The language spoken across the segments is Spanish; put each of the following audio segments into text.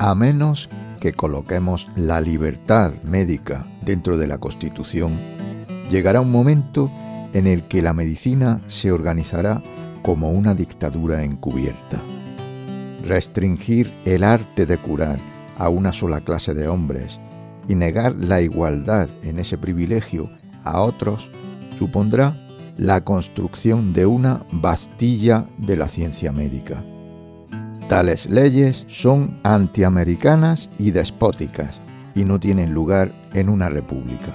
A menos que coloquemos la libertad médica dentro de la Constitución, llegará un momento en el que la medicina se organizará como una dictadura encubierta. Restringir el arte de curar a una sola clase de hombres y negar la igualdad en ese privilegio a otros supondrá la construcción de una Bastilla de la ciencia médica. Tales leyes son antiamericanas y despóticas y no tienen lugar en una república.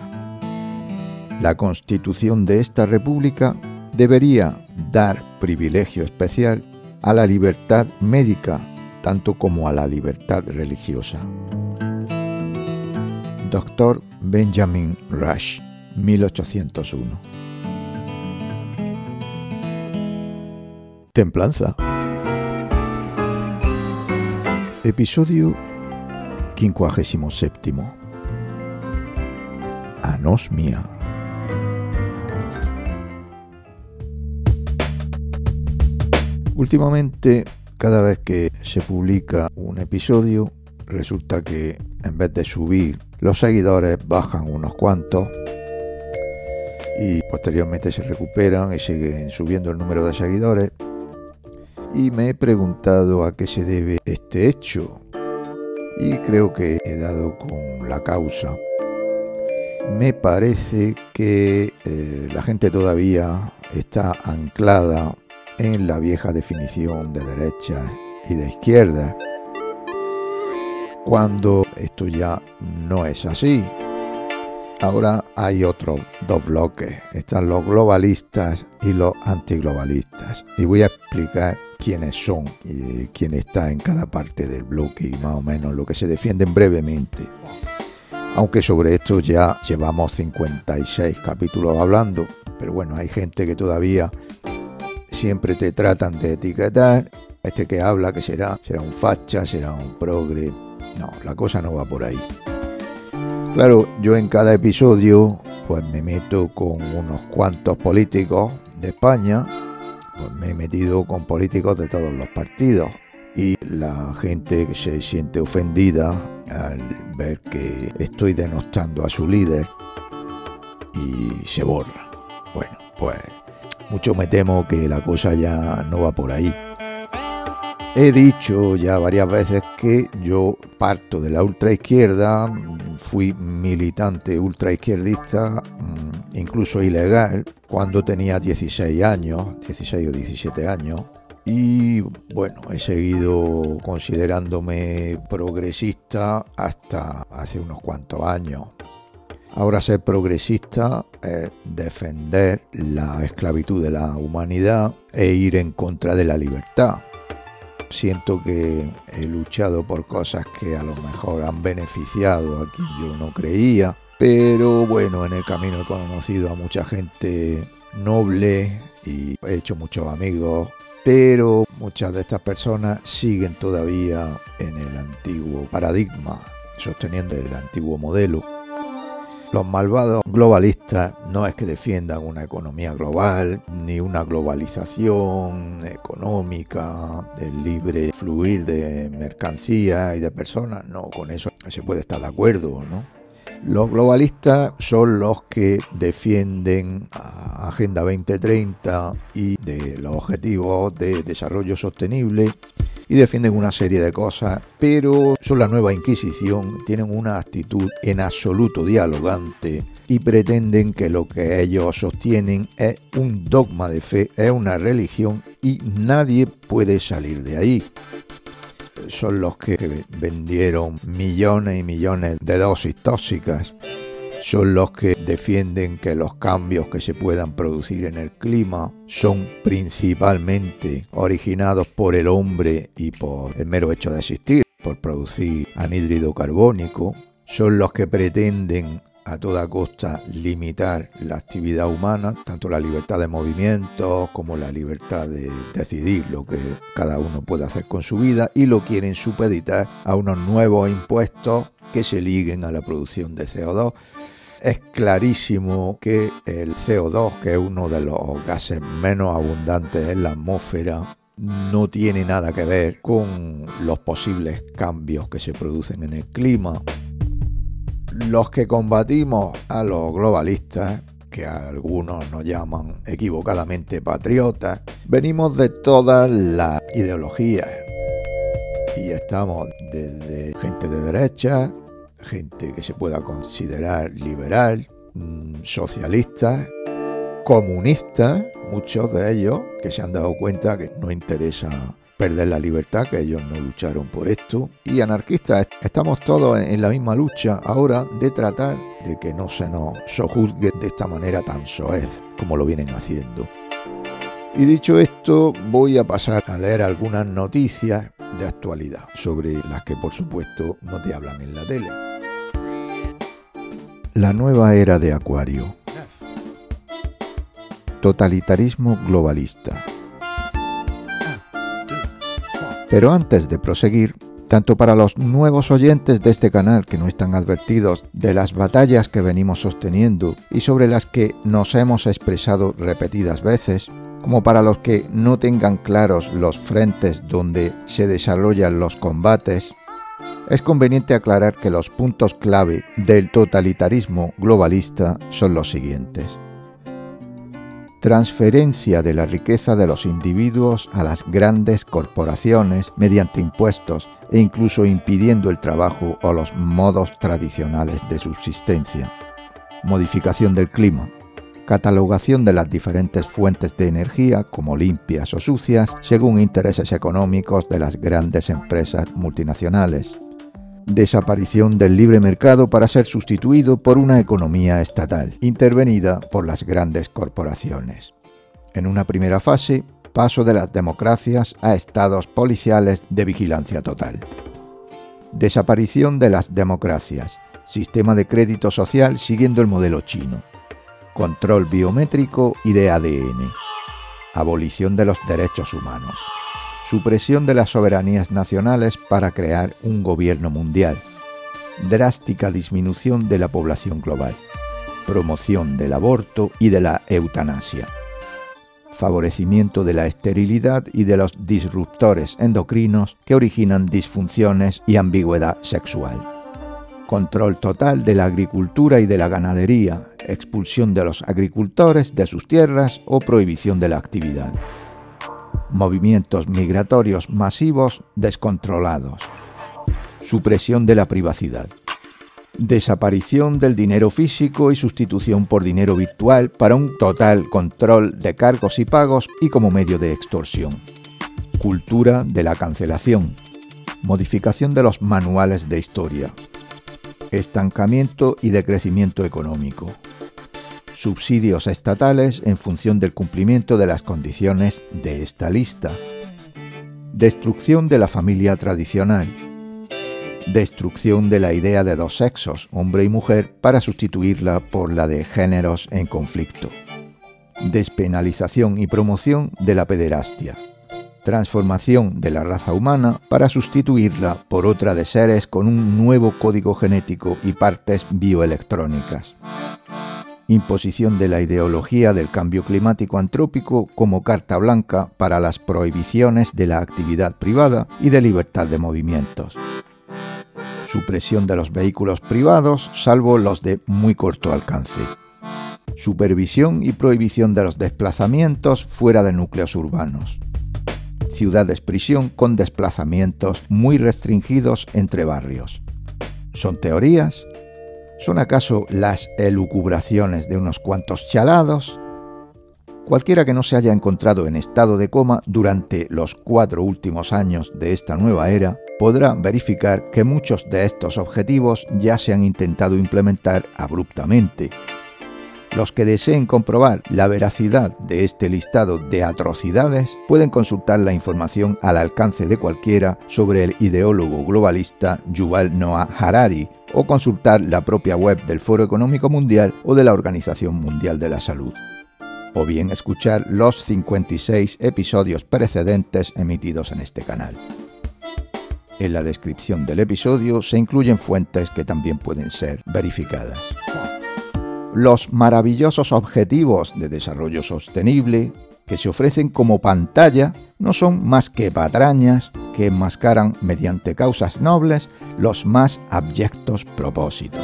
La constitución de esta república debería dar privilegio especial a la libertad médica tanto como a la libertad religiosa. Dr. Benjamin Rush, 1801. Templanza. Episodio 57. Anosmia. Últimamente, cada vez que se publica un episodio, resulta que en vez de subir los seguidores bajan unos cuantos y posteriormente se recuperan y siguen subiendo el número de seguidores y me he preguntado a qué se debe este hecho y creo que he dado con la causa. Me parece que eh, la gente todavía está anclada en la vieja definición de derecha y de izquierda, cuando esto ya no es así. Ahora hay otros dos bloques. Están los globalistas y los antiglobalistas. Y voy a explicar quiénes son y quién está en cada parte del bloque y más o menos lo que se defienden brevemente. Aunque sobre esto ya llevamos 56 capítulos hablando, pero bueno, hay gente que todavía siempre te tratan de etiquetar. Este que habla que será, será un facha, será un progre. No, la cosa no va por ahí. Claro, yo en cada episodio pues me meto con unos cuantos políticos de España, pues me he metido con políticos de todos los partidos y la gente se siente ofendida al ver que estoy denostando a su líder y se borra. Bueno, pues mucho me temo que la cosa ya no va por ahí. He dicho ya varias veces que yo parto de la ultraizquierda, fui militante ultraizquierdista, mm, incluso ilegal, cuando tenía 16 años, 16 o 17 años. Y bueno, he seguido considerándome progresista hasta hace unos cuantos años. Ahora ser progresista es defender la esclavitud de la humanidad e ir en contra de la libertad. Siento que he luchado por cosas que a lo mejor han beneficiado a quien yo no creía, pero bueno, en el camino he conocido a mucha gente noble y he hecho muchos amigos, pero muchas de estas personas siguen todavía en el antiguo paradigma, sosteniendo el antiguo modelo. Los malvados globalistas no es que defiendan una economía global, ni una globalización económica, del libre fluir de mercancías y de personas, no, con eso se puede estar de acuerdo, ¿no? Los globalistas son los que defienden Agenda 2030 y de los objetivos de desarrollo sostenible y defienden una serie de cosas, pero son la nueva Inquisición, tienen una actitud en absoluto dialogante y pretenden que lo que ellos sostienen es un dogma de fe, es una religión y nadie puede salir de ahí. Son los que vendieron millones y millones de dosis tóxicas son los que defienden que los cambios que se puedan producir en el clima son principalmente originados por el hombre y por el mero hecho de existir, por producir anhídrido carbónico, son los que pretenden a toda costa limitar la actividad humana, tanto la libertad de movimiento como la libertad de decidir lo que cada uno puede hacer con su vida y lo quieren supeditar a unos nuevos impuestos que se liguen a la producción de CO2. Es clarísimo que el CO2, que es uno de los gases menos abundantes en la atmósfera, no tiene nada que ver con los posibles cambios que se producen en el clima. Los que combatimos a los globalistas, que algunos nos llaman equivocadamente patriotas, venimos de todas las ideologías. Y estamos desde gente de derecha, gente que se pueda considerar liberal, mm, socialista, comunistas, muchos de ellos que se han dado cuenta que no interesa perder la libertad, que ellos no lucharon por esto, y anarquistas, estamos todos en la misma lucha ahora de tratar de que no se nos sojuzgue de esta manera tan soez como lo vienen haciendo. Y dicho esto, voy a pasar a leer algunas noticias de actualidad, sobre las que por supuesto no te hablan en la tele. La nueva era de Acuario. Totalitarismo globalista. Pero antes de proseguir, tanto para los nuevos oyentes de este canal que no están advertidos de las batallas que venimos sosteniendo y sobre las que nos hemos expresado repetidas veces, como para los que no tengan claros los frentes donde se desarrollan los combates, es conveniente aclarar que los puntos clave del totalitarismo globalista son los siguientes. Transferencia de la riqueza de los individuos a las grandes corporaciones mediante impuestos e incluso impidiendo el trabajo o los modos tradicionales de subsistencia. Modificación del clima. Catalogación de las diferentes fuentes de energía como limpias o sucias según intereses económicos de las grandes empresas multinacionales desaparición del libre mercado para ser sustituido por una economía estatal, intervenida por las grandes corporaciones. En una primera fase, paso de las democracias a estados policiales de vigilancia total. Desaparición de las democracias, sistema de crédito social siguiendo el modelo chino. Control biométrico y de ADN. Abolición de los derechos humanos supresión de las soberanías nacionales para crear un gobierno mundial, drástica disminución de la población global, promoción del aborto y de la eutanasia, favorecimiento de la esterilidad y de los disruptores endocrinos que originan disfunciones y ambigüedad sexual. Control total de la agricultura y de la ganadería, expulsión de los agricultores de sus tierras o prohibición de la actividad movimientos migratorios masivos descontrolados, supresión de la privacidad, desaparición del dinero físico y sustitución por dinero virtual para un total control de cargos y pagos y como medio de extorsión, cultura de la cancelación, modificación de los manuales de historia, estancamiento y decrecimiento económico, subsidios estatales en función del cumplimiento de las condiciones de esta lista. Destrucción de la familia tradicional. Destrucción de la idea de dos sexos, hombre y mujer, para sustituirla por la de géneros en conflicto. Despenalización y promoción de la pederastia. Transformación de la raza humana para sustituirla por otra de seres con un nuevo código genético y partes bioelectrónicas imposición de la ideología del cambio climático antrópico como carta blanca para las prohibiciones de la actividad privada y de libertad de movimientos. Supresión de los vehículos privados, salvo los de muy corto alcance. Supervisión y prohibición de los desplazamientos fuera de núcleos urbanos. Ciudades prisión con desplazamientos muy restringidos entre barrios. ¿Son teorías? ¿Son acaso las elucubraciones de unos cuantos chalados? Cualquiera que no se haya encontrado en estado de coma durante los cuatro últimos años de esta nueva era podrá verificar que muchos de estos objetivos ya se han intentado implementar abruptamente. Los que deseen comprobar la veracidad de este listado de atrocidades pueden consultar la información al alcance de cualquiera sobre el ideólogo globalista Yuval Noah Harari o consultar la propia web del Foro Económico Mundial o de la Organización Mundial de la Salud. O bien escuchar los 56 episodios precedentes emitidos en este canal. En la descripción del episodio se incluyen fuentes que también pueden ser verificadas. Los maravillosos objetivos de desarrollo sostenible, que se ofrecen como pantalla no son más que patrañas que enmascaran mediante causas nobles los más abyectos propósitos.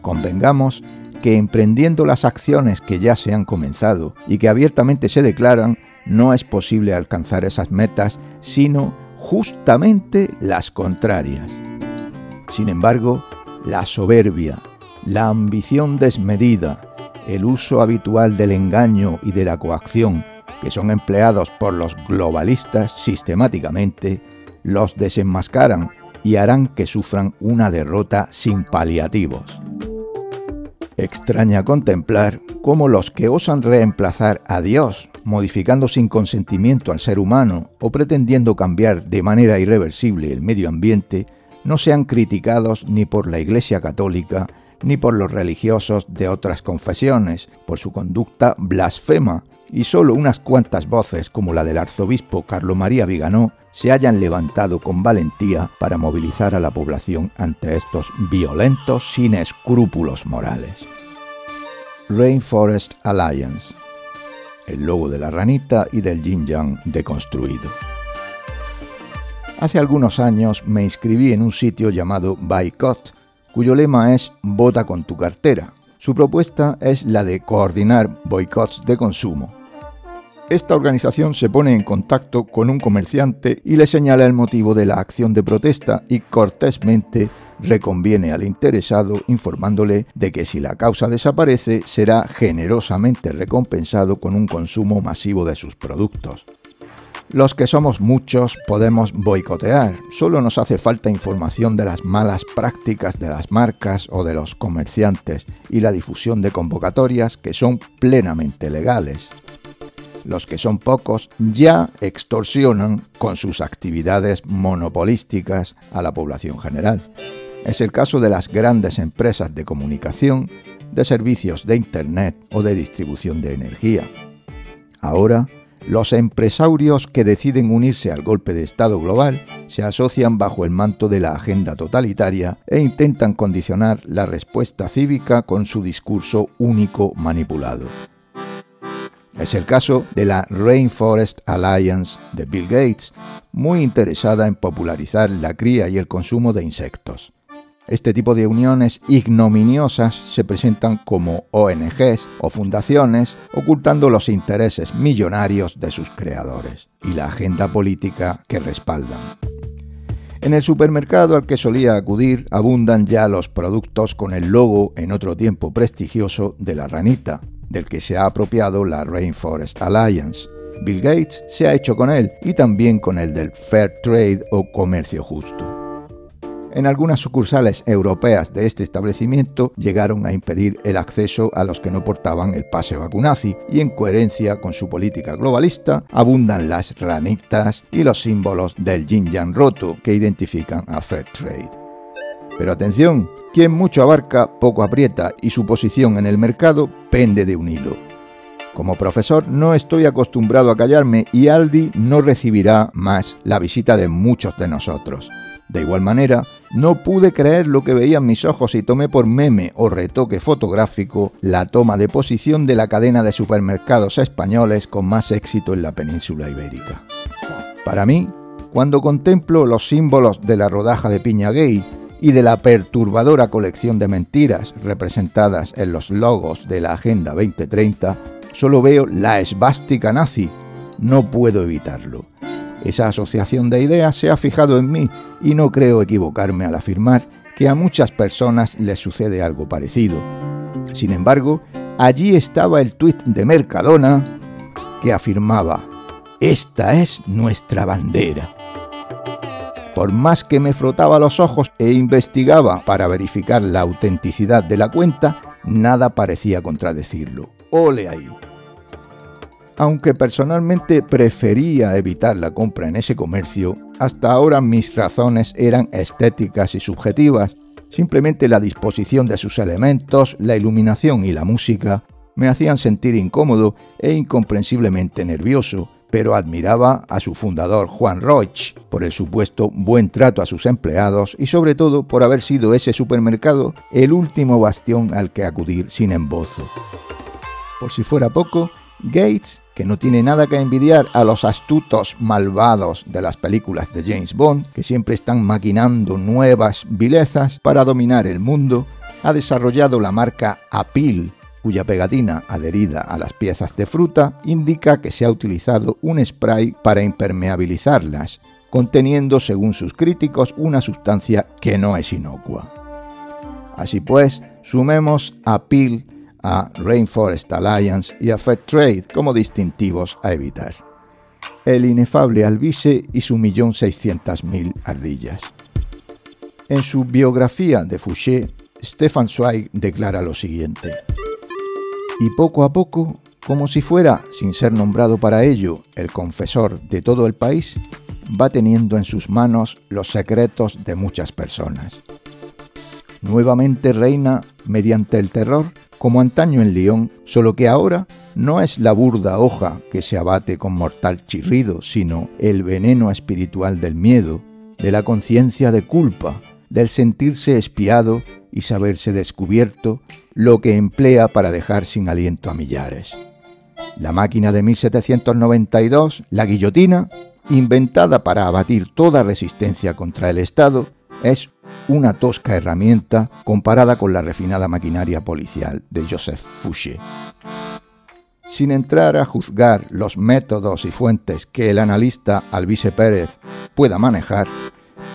Convengamos que emprendiendo las acciones que ya se han comenzado y que abiertamente se declaran, no es posible alcanzar esas metas, sino justamente las contrarias. Sin embargo, la soberbia, la ambición desmedida, el uso habitual del engaño y de la coacción, que son empleados por los globalistas sistemáticamente, los desenmascaran y harán que sufran una derrota sin paliativos. Extraña contemplar cómo los que osan reemplazar a Dios, modificando sin consentimiento al ser humano o pretendiendo cambiar de manera irreversible el medio ambiente, no sean criticados ni por la Iglesia Católica ni por los religiosos de otras confesiones, por su conducta blasfema, y solo unas cuantas voces, como la del arzobispo Carlo María Viganó, se hayan levantado con valentía para movilizar a la población ante estos violentos sin escrúpulos morales. Rainforest Alliance, el logo de la ranita y del yin yang deconstruido. Hace algunos años me inscribí en un sitio llamado Boycott, cuyo lema es Vota con tu cartera. Su propuesta es la de coordinar boicots de consumo esta organización se pone en contacto con un comerciante y le señala el motivo de la acción de protesta y cortésmente reconviene al interesado informándole de que si la causa desaparece será generosamente recompensado con un consumo masivo de sus productos. Los que somos muchos podemos boicotear, solo nos hace falta información de las malas prácticas de las marcas o de los comerciantes y la difusión de convocatorias que son plenamente legales los que son pocos ya extorsionan con sus actividades monopolísticas a la población general. Es el caso de las grandes empresas de comunicación, de servicios de Internet o de distribución de energía. Ahora, los empresarios que deciden unirse al golpe de Estado global se asocian bajo el manto de la agenda totalitaria e intentan condicionar la respuesta cívica con su discurso único manipulado. Es el caso de la Rainforest Alliance de Bill Gates, muy interesada en popularizar la cría y el consumo de insectos. Este tipo de uniones ignominiosas se presentan como ONGs o fundaciones ocultando los intereses millonarios de sus creadores y la agenda política que respaldan. En el supermercado al que solía acudir abundan ya los productos con el logo en otro tiempo prestigioso de la ranita, del que se ha apropiado la Rainforest Alliance. Bill Gates se ha hecho con él y también con el del Fair Trade o comercio justo. En algunas sucursales europeas de este establecimiento llegaron a impedir el acceso a los que no portaban el pase vacunazi y en coherencia con su política globalista abundan las ranitas y los símbolos del yin roto que identifican a Fair Trade. Pero atención, quien mucho abarca, poco aprieta y su posición en el mercado pende de un hilo. Como profesor no estoy acostumbrado a callarme y Aldi no recibirá más la visita de muchos de nosotros. De igual manera, no pude creer lo que veían mis ojos y tomé por meme o retoque fotográfico la toma de posición de la cadena de supermercados españoles con más éxito en la península ibérica. Para mí, cuando contemplo los símbolos de la rodaja de piña gay, y de la perturbadora colección de mentiras representadas en los logos de la Agenda 2030, solo veo la esvástica nazi. No puedo evitarlo. Esa asociación de ideas se ha fijado en mí y no creo equivocarme al afirmar que a muchas personas les sucede algo parecido. Sin embargo, allí estaba el tuit de Mercadona que afirmaba, esta es nuestra bandera. Por más que me frotaba los ojos e investigaba para verificar la autenticidad de la cuenta, nada parecía contradecirlo. ¡Ole ahí! Aunque personalmente prefería evitar la compra en ese comercio, hasta ahora mis razones eran estéticas y subjetivas. Simplemente la disposición de sus elementos, la iluminación y la música me hacían sentir incómodo e incomprensiblemente nervioso, pero admiraba a su fundador Juan Roig por el supuesto buen trato a sus empleados y sobre todo por haber sido ese supermercado el último bastión al que acudir sin embozo. Por si fuera poco, Gates, que no tiene nada que envidiar a los astutos malvados de las películas de James Bond, que siempre están maquinando nuevas vilezas para dominar el mundo, ha desarrollado la marca Apil, cuya pegatina adherida a las piezas de fruta indica que se ha utilizado un spray para impermeabilizarlas, conteniendo, según sus críticos, una sustancia que no es inocua. Así pues, sumemos a PIL, a Rainforest Alliance y a Fair Trade como distintivos a evitar. El inefable Albise y su millón seiscientas mil ardillas. En su biografía de Fouché, Stefan Zweig declara lo siguiente. Y poco a poco, como si fuera, sin ser nombrado para ello, el confesor de todo el país, va teniendo en sus manos los secretos de muchas personas. Nuevamente reina mediante el terror, como antaño en León, solo que ahora no es la burda hoja que se abate con mortal chirrido, sino el veneno espiritual del miedo, de la conciencia de culpa, del sentirse espiado y saberse descubierto, lo que emplea para dejar sin aliento a millares. La máquina de 1792, la guillotina, inventada para abatir toda resistencia contra el Estado, es una tosca herramienta comparada con la refinada maquinaria policial de Joseph Fouché. Sin entrar a juzgar los métodos y fuentes que el analista Alvise Pérez pueda manejar,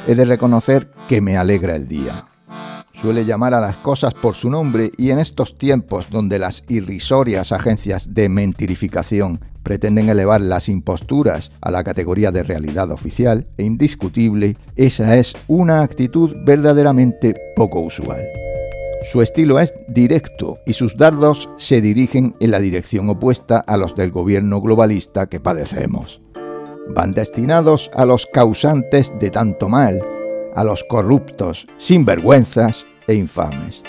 he de reconocer que me alegra el día suele llamar a las cosas por su nombre y en estos tiempos donde las irrisorias agencias de mentirificación pretenden elevar las imposturas a la categoría de realidad oficial e indiscutible, esa es una actitud verdaderamente poco usual. Su estilo es directo y sus dardos se dirigen en la dirección opuesta a los del gobierno globalista que padecemos. Van destinados a los causantes de tanto mal, a los corruptos, sinvergüenzas e infames.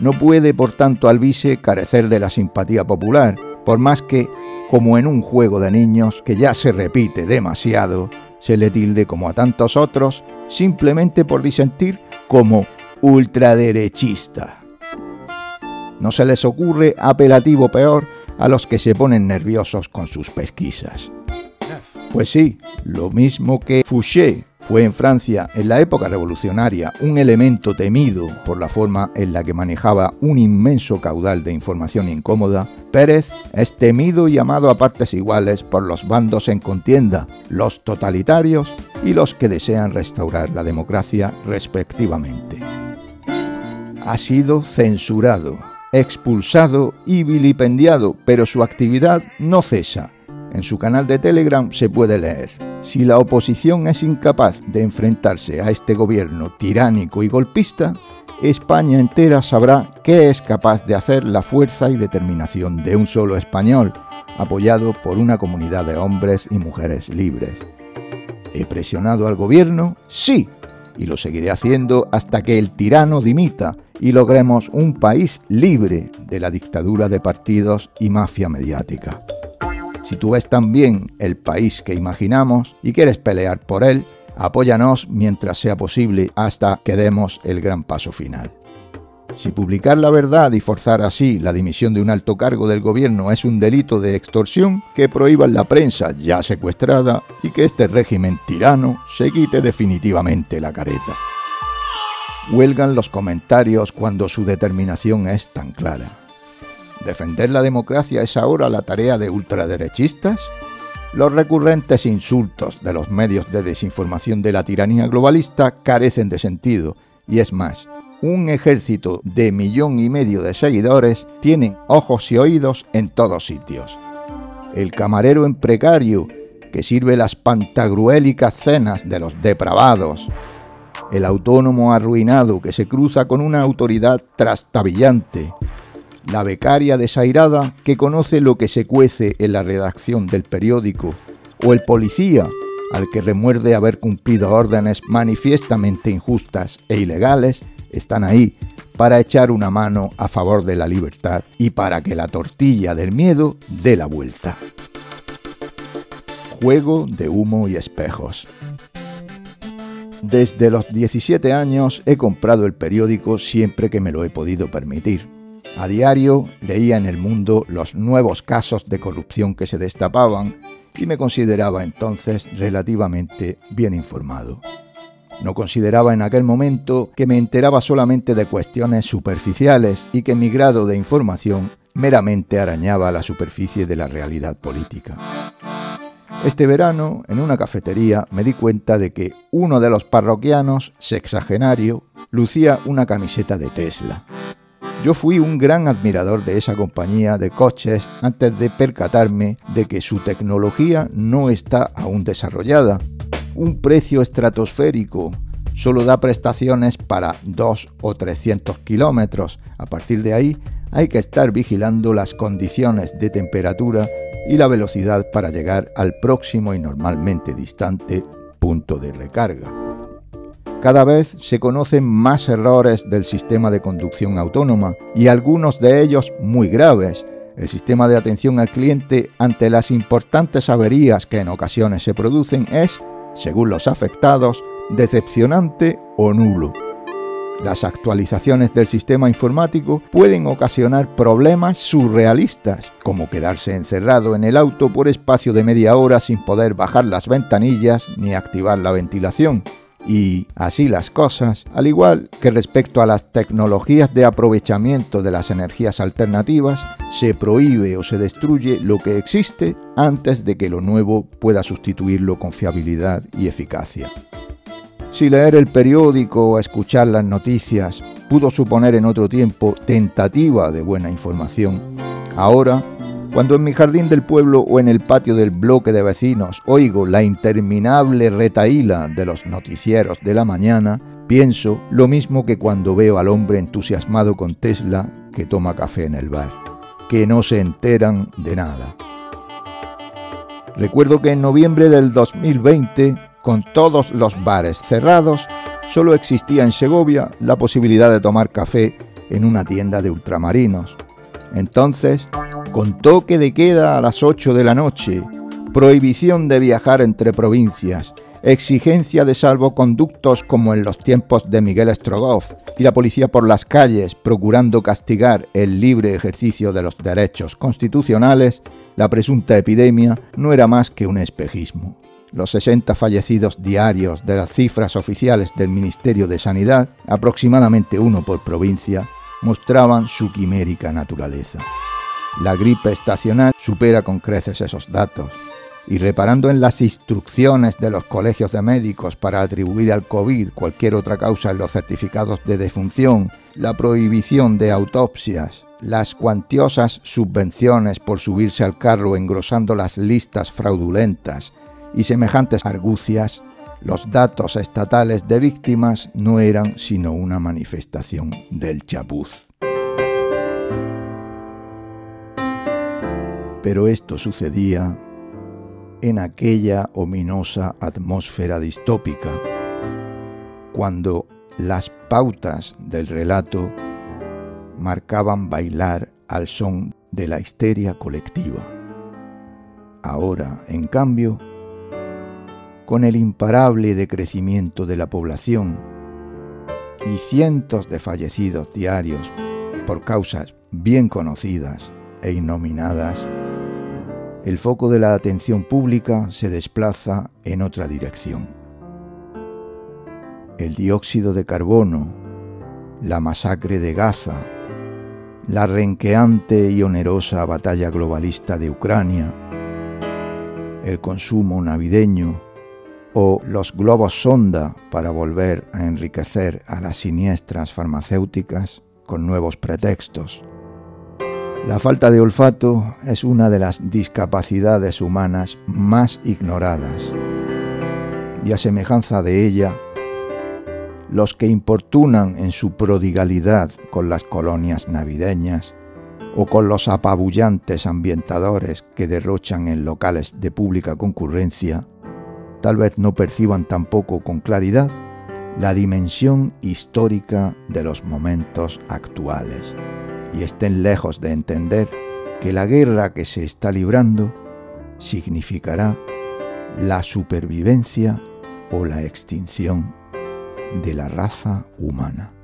No puede, por tanto, Alvise carecer de la simpatía popular, por más que, como en un juego de niños que ya se repite demasiado, se le tilde como a tantos otros, simplemente por disentir, como ultraderechista. No se les ocurre apelativo peor a los que se ponen nerviosos con sus pesquisas. Pues sí, lo mismo que Fouché fue en Francia, en la época revolucionaria, un elemento temido por la forma en la que manejaba un inmenso caudal de información incómoda, Pérez es temido y amado a partes iguales por los bandos en contienda, los totalitarios y los que desean restaurar la democracia respectivamente. Ha sido censurado, expulsado y vilipendiado, pero su actividad no cesa. En su canal de Telegram se puede leer. Si la oposición es incapaz de enfrentarse a este gobierno tiránico y golpista, España entera sabrá qué es capaz de hacer la fuerza y determinación de un solo español, apoyado por una comunidad de hombres y mujeres libres. ¿He presionado al gobierno? Sí, y lo seguiré haciendo hasta que el tirano dimita y logremos un país libre de la dictadura de partidos y mafia mediática. Si tú ves también el país que imaginamos y quieres pelear por él, apóyanos mientras sea posible hasta que demos el gran paso final. Si publicar la verdad y forzar así la dimisión de un alto cargo del gobierno es un delito de extorsión, que prohíban la prensa ya secuestrada y que este régimen tirano se quite definitivamente la careta. Huelgan los comentarios cuando su determinación es tan clara. ¿Defender la democracia es ahora la tarea de ultraderechistas? Los recurrentes insultos de los medios de desinformación de la tiranía globalista carecen de sentido, y es más, un ejército de millón y medio de seguidores tienen ojos y oídos en todos sitios. El camarero en precario, que sirve las pantagruélicas cenas de los depravados. El autónomo arruinado que se cruza con una autoridad trastabillante la becaria desairada que conoce lo que se cuece en la redacción del periódico, o el policía al que remuerde haber cumplido órdenes manifiestamente injustas e ilegales, están ahí para echar una mano a favor de la libertad y para que la tortilla del miedo dé la vuelta. Juego de humo y espejos. Desde los 17 años he comprado el periódico siempre que me lo he podido permitir A diario leía en el mundo los nuevos casos de corrupción que se destapaban y me consideraba entonces relativamente bien informado. No consideraba en aquel momento que me enteraba solamente de cuestiones superficiales y que mi grado de información meramente arañaba la superficie de la realidad política. Este verano, en una cafetería, me di cuenta de que uno de los parroquianos, sexagenario, lucía una camiseta de Tesla. Yo fui un gran admirador de esa compañía de coches antes de percatarme de que su tecnología no está aún desarrollada. Un precio estratosférico solo da prestaciones para 2 o 300 kilómetros. A partir de ahí hay que estar vigilando las condiciones de temperatura y la velocidad para llegar al próximo y normalmente distante punto de recarga. Cada vez se conocen más errores del sistema de conducción autónoma y algunos de ellos muy graves. El sistema de atención al cliente ante las importantes averías que en ocasiones se producen es, según los afectados, decepcionante o nulo. Las actualizaciones del sistema informático pueden ocasionar problemas surrealistas, como quedarse encerrado en el auto por espacio de media hora sin poder bajar las ventanillas ni activar la ventilación, y así las cosas, al igual que respecto a las tecnologías de aprovechamiento de las energías alternativas, se prohíbe o se destruye lo que existe antes de que lo nuevo pueda sustituirlo con fiabilidad y eficacia. Si leer el periódico o escuchar las noticias pudo suponer en otro tiempo tentativa de buena información, ahora cuando en mi jardín del pueblo o en el patio del bloque de vecinos oigo la interminable retaíla de los noticieros de la mañana, pienso lo mismo que cuando veo al hombre entusiasmado con Tesla que toma café en el bar, que no se enteran de nada. Recuerdo que en noviembre del 2020, con todos los bares cerrados, solo existía en Segovia la posibilidad de tomar café en una tienda de ultramarinos. Entonces, con toque de queda a las 8 de la noche, prohibición de viajar entre provincias, exigencia de salvoconductos como en los tiempos de Miguel Strogoff y la policía por las calles procurando castigar el libre ejercicio de los derechos constitucionales, la presunta epidemia no era más que un espejismo. Los 60 fallecidos diarios de las cifras oficiales del Ministerio de Sanidad, aproximadamente uno por provincia, mostraban su quimérica naturaleza. La gripe estacional supera con creces esos datos y reparando en las instrucciones de los colegios de médicos para atribuir al COVID cualquier otra causa en los certificados de defunción, la prohibición de autopsias, las cuantiosas subvenciones por subirse al carro engrosando las listas fraudulentas y semejantes argucias, los datos estatales de víctimas no eran sino una manifestación del chapuz. Pero esto sucedía en aquella ominosa atmósfera distópica, cuando las pautas del relato marcaban bailar al son de la histeria colectiva. Ahora, en cambio, con el imparable decrecimiento de la población y cientos de fallecidos diarios por causas bien conocidas e innominadas, el foco de la atención pública se desplaza en otra dirección. El dióxido de carbono, la masacre de Gaza, la renqueante y onerosa batalla globalista de Ucrania, el consumo navideño o los globos sonda para volver a enriquecer a las siniestras farmacéuticas con nuevos pretextos la falta de olfato es una de las discapacidades humanas más ignoradas. Y a semejanza de ella, los que importunan en su prodigalidad con las colonias navideñas o con los apabullantes ambientadores que derrochan en locales de pública concurrencia, tal vez no perciban tampoco con claridad la dimensión histórica de los momentos actuales y estén lejos de entender que la guerra que se está librando significará la supervivencia o la extinción de la raza humana.